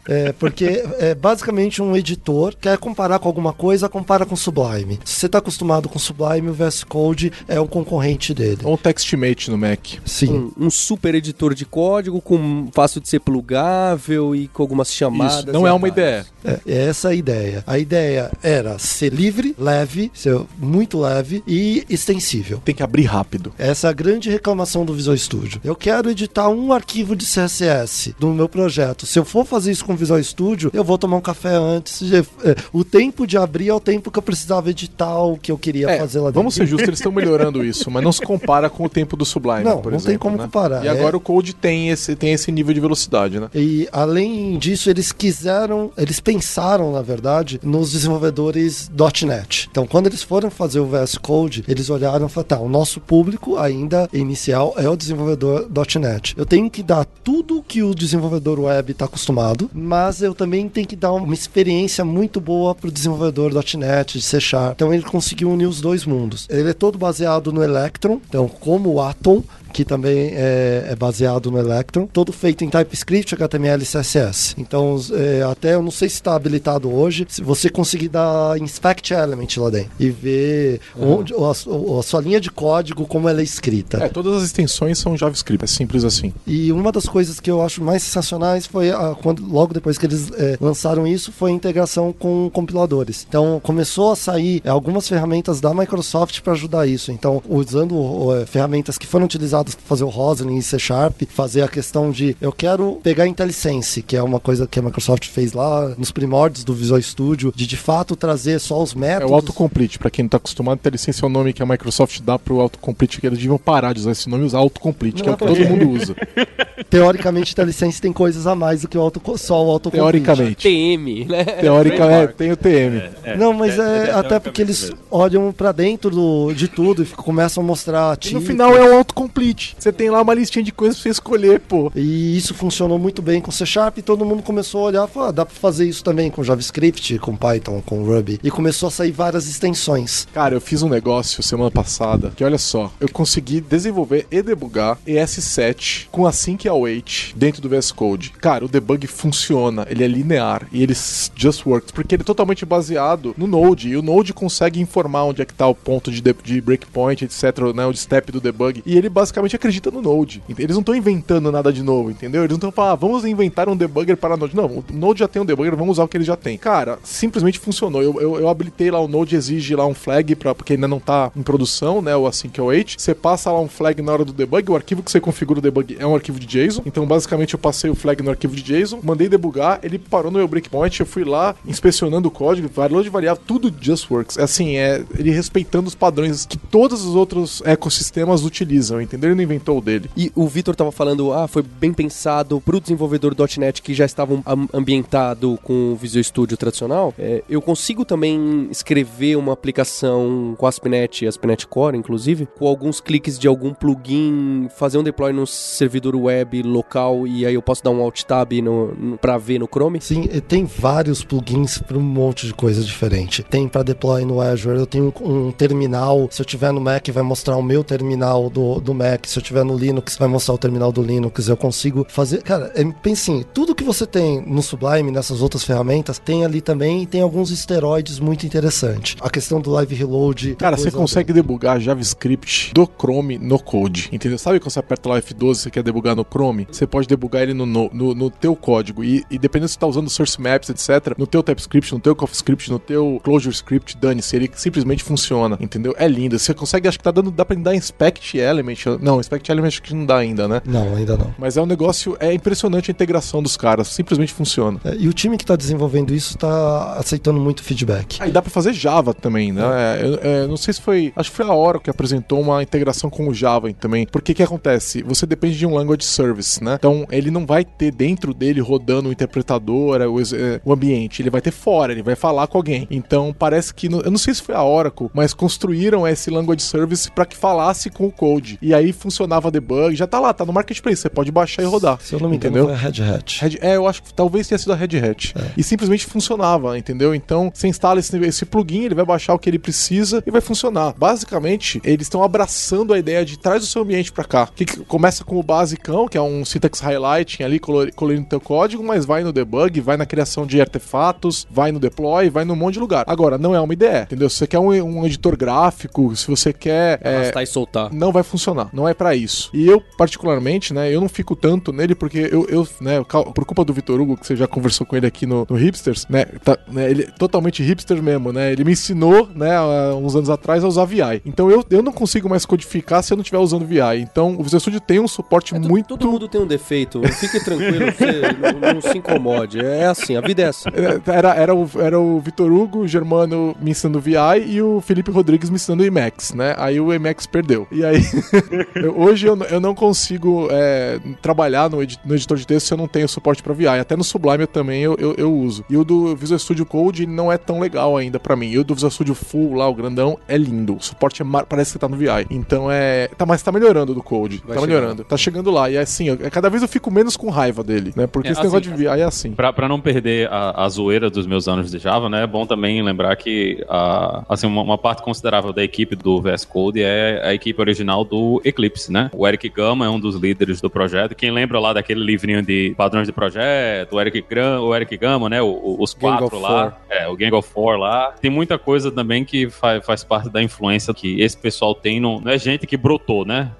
É, porque é basicamente um editor quer comparar com alguma coisa, compara com Sublime. Se você está acostumado com Sublime, o VS Code é um concorrente dele. Ou TextMate no Mac. Sim. um, um super editor de código com fácil de ser plugável e com algumas chamadas. Isso, não é uma ideia. É, é essa a ideia. A ideia era ser livre, leve, ser muito leve e extensível. Tem que abrir rápido. Essa é a grande reclamação do Visual Studio. Eu quero editar um arquivo de CSS do meu projeto. Se eu for fazer isso com o Visual Studio, eu vou tomar um café antes. É, O tempo de abrir é o tempo que eu precisava editar o que eu queria É, fazer lá dentro. vamos ser justos, eles estão melhorando isso, mas não se compara com o tempo do Sublime, Não, por não exemplo. tem como né? comparar. E É- agora o Code tem esse, tem esse nível de velocidade, né? E além disso, eles quiseram, eles pensaram, na verdade, nos desenvolvedores .NET. Então, quando eles foram fazer o VS Code, eles olharam e falaram, tá, o nosso público ainda inicial é o desenvolvedor .NET. Eu tenho que dar tudo que o desenvolvedor web está acostumado, mas eu também tenho que dar uma experiência muito boa para o desenvolvedor .NET, de C Sharp. Então, ele conseguiu unir os dois mundos. Ele é todo baseado no Electron, então, como o Atom, que também é, é baseado no Electron, todo feito em TypeScript, HTML e CSS. Então, é, até eu não sei se está habilitado hoje, se você conseguir dar inspect element lá dentro e ver onde, a, a sua linha de código, como ela é escrita. É, todas as extensões são JavaScript, é simples assim. E uma das coisas que eu acho mais sensacionais foi a- quando logo depois que eles é, lançaram isso foi a integração com compiladores. Então começou a sair algumas ferramentas da Microsoft para ajudar isso. Então usando é, ferramentas que foram utilizadas para fazer o Roslyn e C Sharp, fazer a questão de eu quero pegar IntelliSense, que é uma coisa que a Microsoft fez lá nos primórdios do Visual Studio, de de fato trazer só os É métodos. o autocomplete, pra quem não tá acostumado, IntelliSense é o nome que a Microsoft dá pro autocomplete, que eles deviam parar de usar esse nome e usar autocomplete, que é o que Não, todo mundo usa. Teoricamente, IntelliSense tem coisas a mais do que o auto, só o autocomplete. Teoricamente. TM, né? Teoricamente, tem o TM. Não, mas é, é até porque eles mesmo. olham pra dentro do- de tudo e começam a mostrar E no final é um autocomplete. Kit. Você tem lá uma listinha de coisas pra você escolher, pô. E isso funcionou muito bem com C Sharp e todo mundo começou a olhar e falou, ah, dá pra fazer isso também com JavaScript, com Python, com Ruby. E começou a sair várias extensões. Cara, eu fiz um negócio semana passada que olha só, eu consegui desenvolver e debugar ES7 com Async e Await dentro do VS Code. Cara, o debug funciona, ele é linear e ele just works, porque ele é totalmente baseado no Node e o Node consegue informar onde é que tá o ponto de, de, de breakpoint, etc, né, o step do debug. E ele basicamente acredita no Node. Eles não estão inventando nada de novo, entendeu? Eles não estão falando, ah, vamos inventar um debugger para Node. Não, o Node já tem um debugger, vamos usar o que ele já tem. Cara, simplesmente funcionou. Eu, eu, eu habilitei lá o Node exige lá um flag para porque ainda não tá em produção, né, o async await. Você passa lá um flag na hora do debug, o arquivo que você configura o debug é um arquivo de JSON. Então, basicamente eu passei o flag no arquivo de JSON, mandei debugar, ele parou no meu breakpoint, eu fui lá inspecionando o código, valor de variável, tudo just works. É assim, é ele respeitando os padrões que todos os outros ecossistemas utilizam, entendeu? Não inventou o dele. E o Vitor tava falando, ah, foi bem pensado pro desenvolvedor .NET que já estavam ambientado com o Visual Studio tradicional. É, eu consigo também escrever uma aplicação com ASP.NET e ASP.NET Core, inclusive, com alguns cliques de algum plugin, fazer um deploy no servidor web local e aí eu posso dar um Alt Tab no, no, pra ver no Chrome? Sim, tem vários plugins para um monte de coisa diferente. Tem para deploy no Azure, eu tenho um, um, terminal, se eu tiver no Mac vai mostrar o meu terminal do, do Mac, se eu tiver no Linux vai mostrar o terminal do Linux, eu consigo fazer, cara, é, pense assim, tudo que você tem no Sublime, nessas outras ferramentas, tem ali também e tem alguns esteroides muito interessantes. A questão do live reload. Cara, você consegue debugar JavaScript do Chrome no Code, entendeu? Sabe quando você aperta lá F12 e você quer debugar no Chrome? Você pode debugar ele no, no, no, no teu código e, e dependendo se você tá usando source maps, etc, no teu TypeScript, no teu CoffeeScript, no teu ClojureScript, dane-se, ele simplesmente funciona, entendeu? É lindo. Você consegue, acho que tá dando, dá pra dar Inspect Element. Não, Inspect Element acho que não dá ainda, né? Não, ainda não. Mas é um negócio, é impressionante a integração dos caras, simplesmente funciona. É, e o time que tá desenvolvendo isso tá aceitando muito feedback. Ah, e dá pra fazer Java também, né? É. Eu, é, não sei se foi, acho que foi a Oracle que apresentou uma integração com o Java também. Porque que acontece? Você depende de um language service, né? Então ele não vai ter dentro dele rodando o interpretador, o, é, o ambiente, ele vai ter fora, ele vai falar com alguém. Então parece que, eu não sei se foi a Oracle, mas construíram esse language service para que falasse com o code. E aí funcionava debug, já tá lá, tá no marketplace, você pode baixar e rodar. Se eu não me engano, entendeu? foi a Red Hat. Red, é, eu acho que talvez tenha sido a Red Hat. É. E simplesmente funcionava, entendeu? Então você instala esse, esse plugin, ele vai baixar o que ele precisa e vai funcionar. Basicamente, eles estão abraçando a ideia de traz o seu ambiente para cá. Que, que começa com o basicão, que é um syntax highlighting ali, colorindo teu código, mas vai no debug, vai na criação de artefatos, vai no deploy, vai num monte de lugar. Agora, não é uma ideia, entendeu? Se você quer um, um editor gráfico, se você quer. É, e soltar. Não vai funcionar. Não é para isso. E eu, particularmente, né, eu não fico tanto nele porque eu, eu né, por culpa do Vitor Hugo, que você já conversou com ele aqui no, no Hipsters, né, tá, né, ele é totalmente hipster mesmo, né, ele me ensinou, né, uns anos atrás a usar VI. Então eu, eu não consigo mais codificar se eu não estiver usando VI. Então o Visual Studio tem um suporte é, muito... Todo mundo tem um defeito. Fique tranquilo, você não, não, se incomode. É assim, a vida é assim. Era, era o, era o Vitor Hugo, o Germano me ensinando VI e o Felipe Rodrigues me ensinando Emacs, né? Aí o Emacs perdeu. E aí, hoje eu, eu não consigo é, trabalhar no, edi no, editor de texto se eu não tenho suporte para VI. Até no Sublime eu também eu, eu, eu, uso. E o do Visual Studio Code não é tão legal ainda para mim. E o do Visual Studio Full lá, o grandão, é lindo. O suporte é parece que tá no VI. Então é. Tá, mas tá melhorando do Code. Vai tá chegando. melhorando. Tá chegando lá. E é assim, eu, cada vez eu fico menos com raiva dele, né? Porque é, esse assim, negócio de VI é assim. Pra, pra não perder a, a zoeira dos meus anos de Java, né? É bom também lembrar que a, assim, uma, uma parte considerável da equipe do VS Code é a equipe original do Eclipse, né? O Eric Gama é um dos líderes do projeto. Quem lembra lá daquele livrinho de padrões de projeto, o Eric, Gram, o Eric Gama, né? O, os quatro lá. É, o Gang of Four lá. Tem muita coisa também que faz, faz parte da influência que esse pessoal tem. No, não é gente que brotou, né?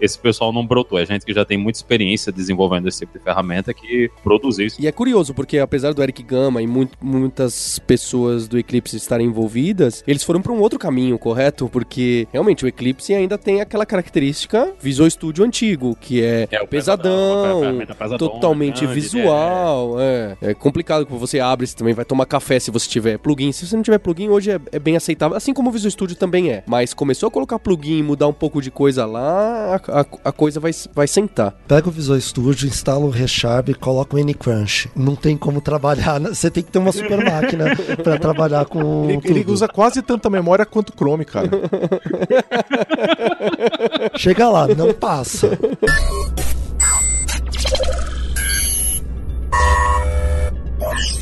Esse pessoal não brotou. É gente que já tem muita experiência desenvolvendo esse tipo de ferramenta que produz isso. E é curioso, porque apesar do Eric Gama e muito, muitas pessoas do Eclipse estarem envolvidas, eles foram para um outro caminho, correto? Porque realmente o Eclipse ainda tem aquela característica Visual Studio antigo, que é, é pesadão, pesadão totalmente grande, visual. É. é. é complicado que você abre, você também vai tomar café se você tiver plugin. Se você não tiver plugin, hoje é, é bem aceitável, assim como o Visual Studio também é. Mas começou a colocar plugin e mudar um pouco de coisa lá, a, a, a coisa vai, vai sentar. Pega o Visual Studio, instala o ReSharp e coloca o Anycrunch. Não tem como trabalhar, né? você tem que ter uma super máquina para trabalhar com. Ele, ele, usa quase tanta memória quanto o Chrome, cara. Chega chega lá, não passa.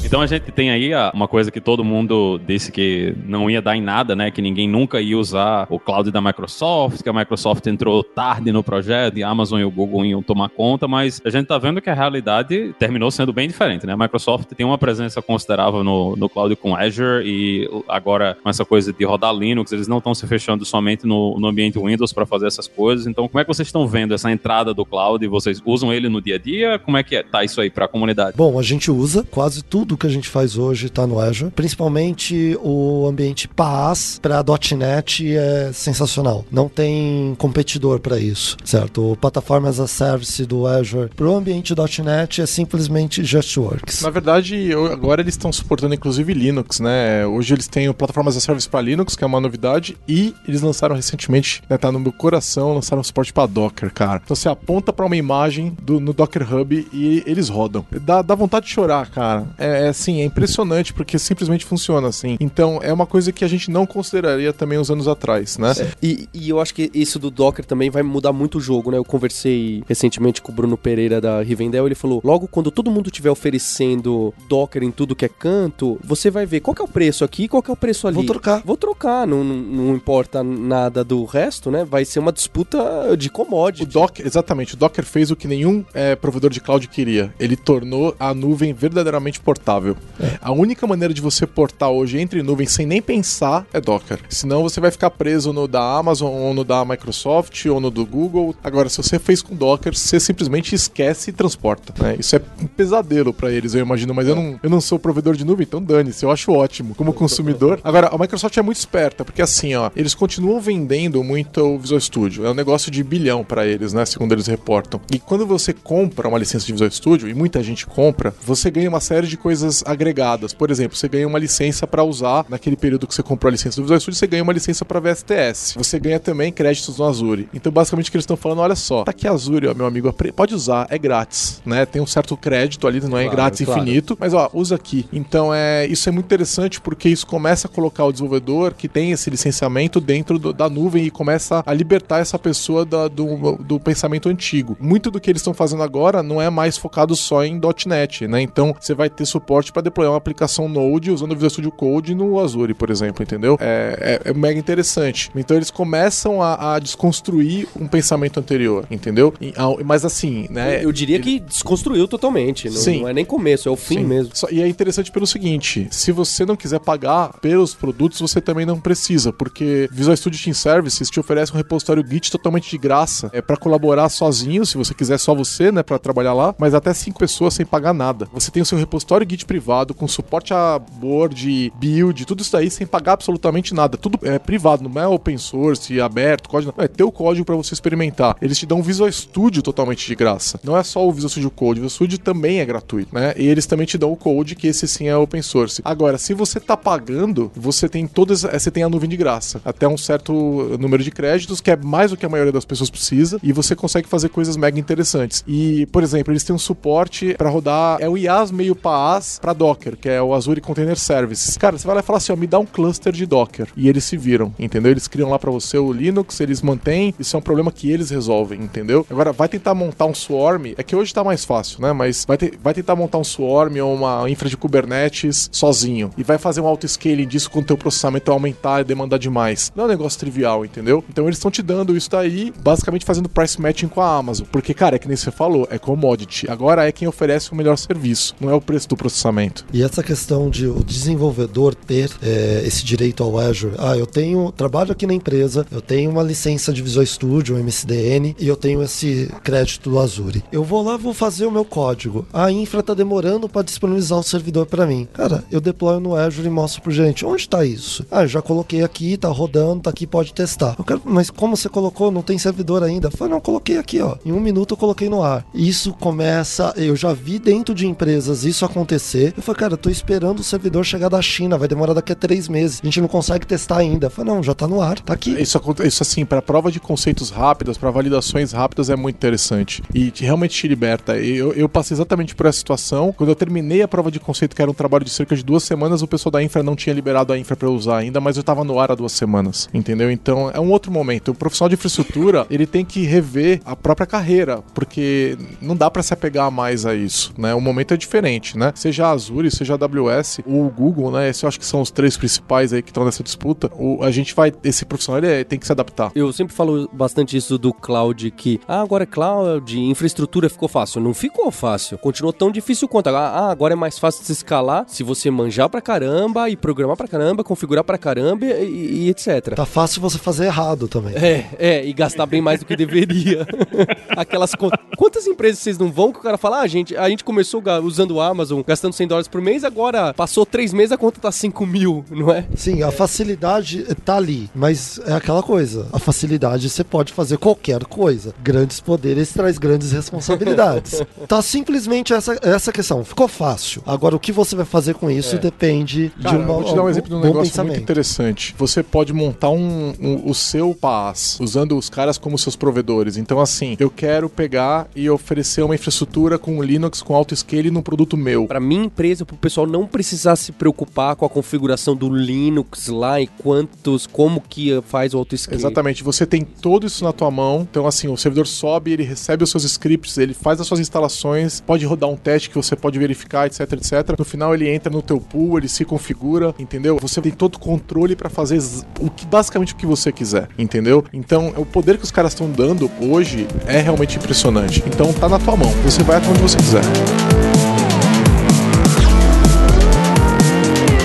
Então a gente tem aí a- uma coisa que todo mundo disse que não ia dar em nada, né? Que ninguém nunca ia usar o cloud da Microsoft, que a Microsoft entrou tarde no projeto e a Amazon e o Google iam tomar conta, mas a gente tá vendo que a realidade terminou sendo bem diferente, né? A Microsoft tem uma presença considerável no, no cloud com Azure e agora com essa coisa de rodar Linux, eles não estão se fechando somente no, no ambiente Windows para fazer essas coisas. Então, como é que vocês estão vendo essa entrada do cloud? Vocês usam ele no dia a dia? Como é que é? tá isso aí para a comunidade? Bom, a gente usa quase tudo que a gente faz hoje está no Azure, principalmente o ambiente PaaS para .NET é sensacional. Não tem competidor para isso, certo? O plataforma as a service do Azure para o ambiente .NET é simplesmente JustWorks. Na verdade, agora eles estão suportando inclusive Linux, né? Hoje eles têm o plataforma as a service para Linux, que é uma novidade, e eles lançaram recentemente, né, tá no meu coração, lançaram suporte para Docker, cara. Então você aponta para uma imagem do, no Docker Hub e eles rodam. Dá, dá vontade de chorar, cara. É, é assim, é impressionante porque simplesmente funciona assim. Então é uma coisa que a gente não consideraria também uns anos atrás, né? E, e eu acho que isso do Docker também vai mudar muito o jogo, né? Eu conversei recentemente com o Bruno Pereira da Rivendell, ele falou: logo quando todo mundo estiver oferecendo Docker em tudo que é canto, você vai ver qual que é o preço aqui, qual que é o preço ali. Vou trocar. Vou trocar, não, não, não importa nada do resto, né? Vai ser uma disputa de O commodity. Docker, exatamente, o Docker fez o que nenhum é, provedor de cloud queria. Ele tornou a nuvem verdadeiramente portável. A única maneira de você portar hoje entre nuvens sem nem pensar é Docker. Senão você vai ficar preso no da Amazon, ou no da Microsoft, ou no do Google. Agora, se você fez com Docker, você simplesmente esquece e transporta. né? Isso é um pesadelo para eles, eu imagino, mas eu não, eu não sou provedor de nuvem, então dane-se, eu acho ótimo como consumidor. Agora, a Microsoft é muito esperta, porque assim, ó, eles continuam vendendo muito o Visual Studio. É um negócio de bilhão para eles, né? Segundo eles reportam. E quando você compra uma licença de Visual Studio, e muita gente compra, você ganha uma série de coisas agregadas. Por exemplo, você ganha uma licença para usar naquele período que você comprou a licença do Visual Studio, você ganha uma licença para VSTS. Você ganha também créditos no Azure. Então, basicamente, o que eles estão falando, olha só, tá aqui Azure, ó, meu amigo, pode usar, é grátis, né? Tem um certo crédito ali, não é Claro, grátis claro. infinito, mas ó, usa aqui. Então, é, isso é muito interessante porque isso começa a colocar o desenvolvedor que tem esse licenciamento dentro do- da nuvem e começa a libertar essa pessoa da- do, do pensamento antigo. Muito do que eles estão fazendo agora não é mais focado só em .NET, né? Então, você vai ter suporte para deployar uma aplicação Node usando o Visual Studio Code no Azure, por exemplo, entendeu? É, é- é mega interessante. Então, eles começam a, a desconstruir um pensamento anterior, entendeu? E, mas assim, né? Eu diria que desconstruiu totalmente. Não, Sim. não é nem começo, é o fim Sim. mesmo. Só- e é interessante pelo seguinte: se você não quiser pagar pelos produtos, você também não precisa, porque Visual Studio Team Services te oferece um repositório Git totalmente de graça. É para colaborar sozinho, se você quiser só você, né, para trabalhar lá, mas até cinco pessoas sem pagar nada. Você tem o seu repositório Git privado com suporte a board, build, tudo isso daí sem pagar absolutamente nada. Tudo é privado, não é open source, aberto, código, não. é teu código para você experimentar. Eles te dão um Visual Studio totalmente de graça. Não é só o Visual Studio Code, o Visual Studio também é gratuito, né? E eles também te dão o code, que esse sim é open source. Agora, se você tá pagando, você tem todas, eh, você tem a nuvem de graça, até um certo número de créditos, que é mais do que a maioria das pessoas precisa, e você consegue fazer coisas mega interessantes. E, por exemplo, eles têm um suporte para rodar é o IaaS meio PaaS para Docker, que é o Azure Container Services. Cara, você vai lá e fala assim, ó, me dá um cluster de Docker, e eles se viram, entendeu? Eles criam lá para você o Linux, eles mantêm, isso é um problema que eles resolvem, entendeu? Agora, vai tentar montar um swarm, é que hoje tá mais fácil, né? Mas vai, vai tentar montar um swarm ou uma infra de Kubernetes sozinho, e vai fazer um auto-scaling disso quando o teu processamento aumentar e demandar demais. Não é um negócio trivial, entendeu? Então eles estão te dando isso daí, basicamente fazendo price matching com a Amazon. Porque, cara, é que nem você falou, é commodity. Agora é quem oferece o melhor serviço, não é o preço do processamento. E essa questão de o desenvolvedor ter é, esse direito ao Azure, ah, eu tenho, trabalho aqui na empresa, eu tenho uma licença de Visual Studio, MCDN, e eu tenho esse crédito do Azure. Eu vou lá, vou fazer o meu código. A infra tá demorando para disponibilizar o servidor para mim. Cara, eu deployo no Azure e mostro pro gente, onde tá isso? Ah, eu já coloquei aqui, tá rodando, tá aqui, pode testar. Eu quero, mas como você colocou, não tem servidor ainda? Eu falei, não, coloquei aqui, ó. Em um minuto eu coloquei no ar. Isso começa, eu já vi dentro de empresas isso você. Eu falei, cara, eu tô esperando o servidor chegar da China, vai demorar daqui a três meses. A gente não consegue testar ainda. Eu falei, não, já tá no ar, tá aqui. Isso, isso assim, para prova de conceitos rápidas, para validações rápidas é muito interessante. E te- realmente te liberta. Eu, eu passei exatamente por essa situação. Quando eu terminei a prova de conceito, que era um trabalho de cerca de duas semanas, o pessoal da infra não tinha liberado a infra para usar ainda, mas eu tava no ar há duas semanas. Entendeu? Então é um outro momento. O profissional de infraestrutura, ele tem que rever a própria carreira, porque não dá para se apegar mais a isso, né? O momento é diferente, né? Seja a Azure, seja a AWS, ou o Google, né? Esses eu acho que são os três principais aí que estão nessa disputa. O, a gente vai, esse profissional ele é- tem que se adaptar. Eu sempre falo bastante isso do cloud, que ah, agora é cloud, infraestrutura ficou fácil. Não ficou fácil. Continuou tão difícil quanto. Ah, agora é mais fácil de se escalar se você manjar pra caramba e programar pra caramba, configurar pra caramba e, e etc. Tá fácil você fazer errado também. É, é, e gastar bem mais do que deveria. Aquelas contas. Quantas empresas vocês não vão que o cara fala, ah, gente, a gente começou usando o Amazon, gastando 100 dólares por mês, agora passou três meses, a conta tá 5 mil, não é? Sim, a facilidade tá ali, mas é aquela coisa. A facilidade você pode fazer qualquer coisa. Grandes poderes traz grandes responsabilidades. tá simplesmente essa, essa questão. Ficou fácil. Agora, o que você vai fazer com isso depende Cara, de uma, eu vou te dar um exemplo de um negócio pensamento. muito interessante. Você pode montar um, um- o seu PaaS, usando os caras como seus provedores. Então, assim, eu quero pegar e oferecer uma infraestrutura com Linux, com autoscale num produto meu. Pra minha empresa, pro pessoal não precisar se preocupar com a configuração do Linux lá e quantos, como que faz o autoscale. Exatamente, você tem tudo isso na tua mão. Então, assim, o servidor sobe, ele recebe os seus scripts, ele faz as suas instalações, pode rodar um teste que você pode verificar, etc, etc. No final, ele entra no teu pool, ele se configura, entendeu? Você tem todo o controle pra fazer o que basicamente o que você quiser, entendeu? Então, o poder que os caras estão dando hoje é realmente impressionante. Então, tá na tua mão. Você vai até onde você quiser.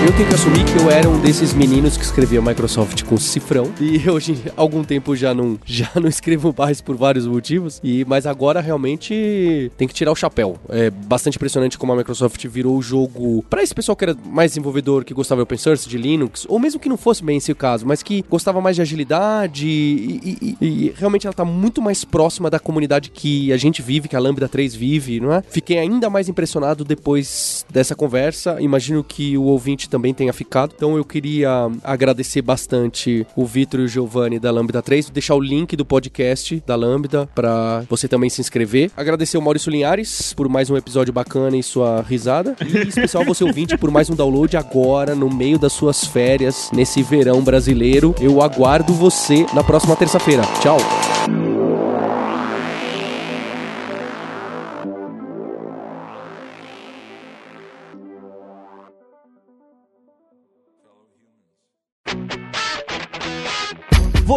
Eu tenho que assumir que eu era um desses meninos que escrevia Microsoft com cifrão. E hoje, há algum tempo, já não, já não escrevo mais por vários motivos. E, mas agora realmente tem que tirar o chapéu. É bastante impressionante como a Microsoft virou o jogo para esse pessoal que era mais desenvolvedor, que gostava de open source, de Linux, ou mesmo que não fosse bem esse caso, mas que gostava mais de agilidade. E, e- e realmente ela tá muito mais próxima da comunidade que a gente vive, que a Lambda 3 vive, não é? Fiquei ainda mais impressionado depois dessa conversa. Imagino que o ouvinte também tenha ficado. Então eu queria agradecer bastante o Vitor e o Giovanni da Lambda 3, deixar o link do podcast da Lambda para você também se inscrever. Agradecer o Maurício Linhares por mais um episódio bacana e sua risada. E especial você ouvinte por mais um download agora no meio das suas férias nesse verão brasileiro. Eu aguardo você na próxima terça-feira. Tchau.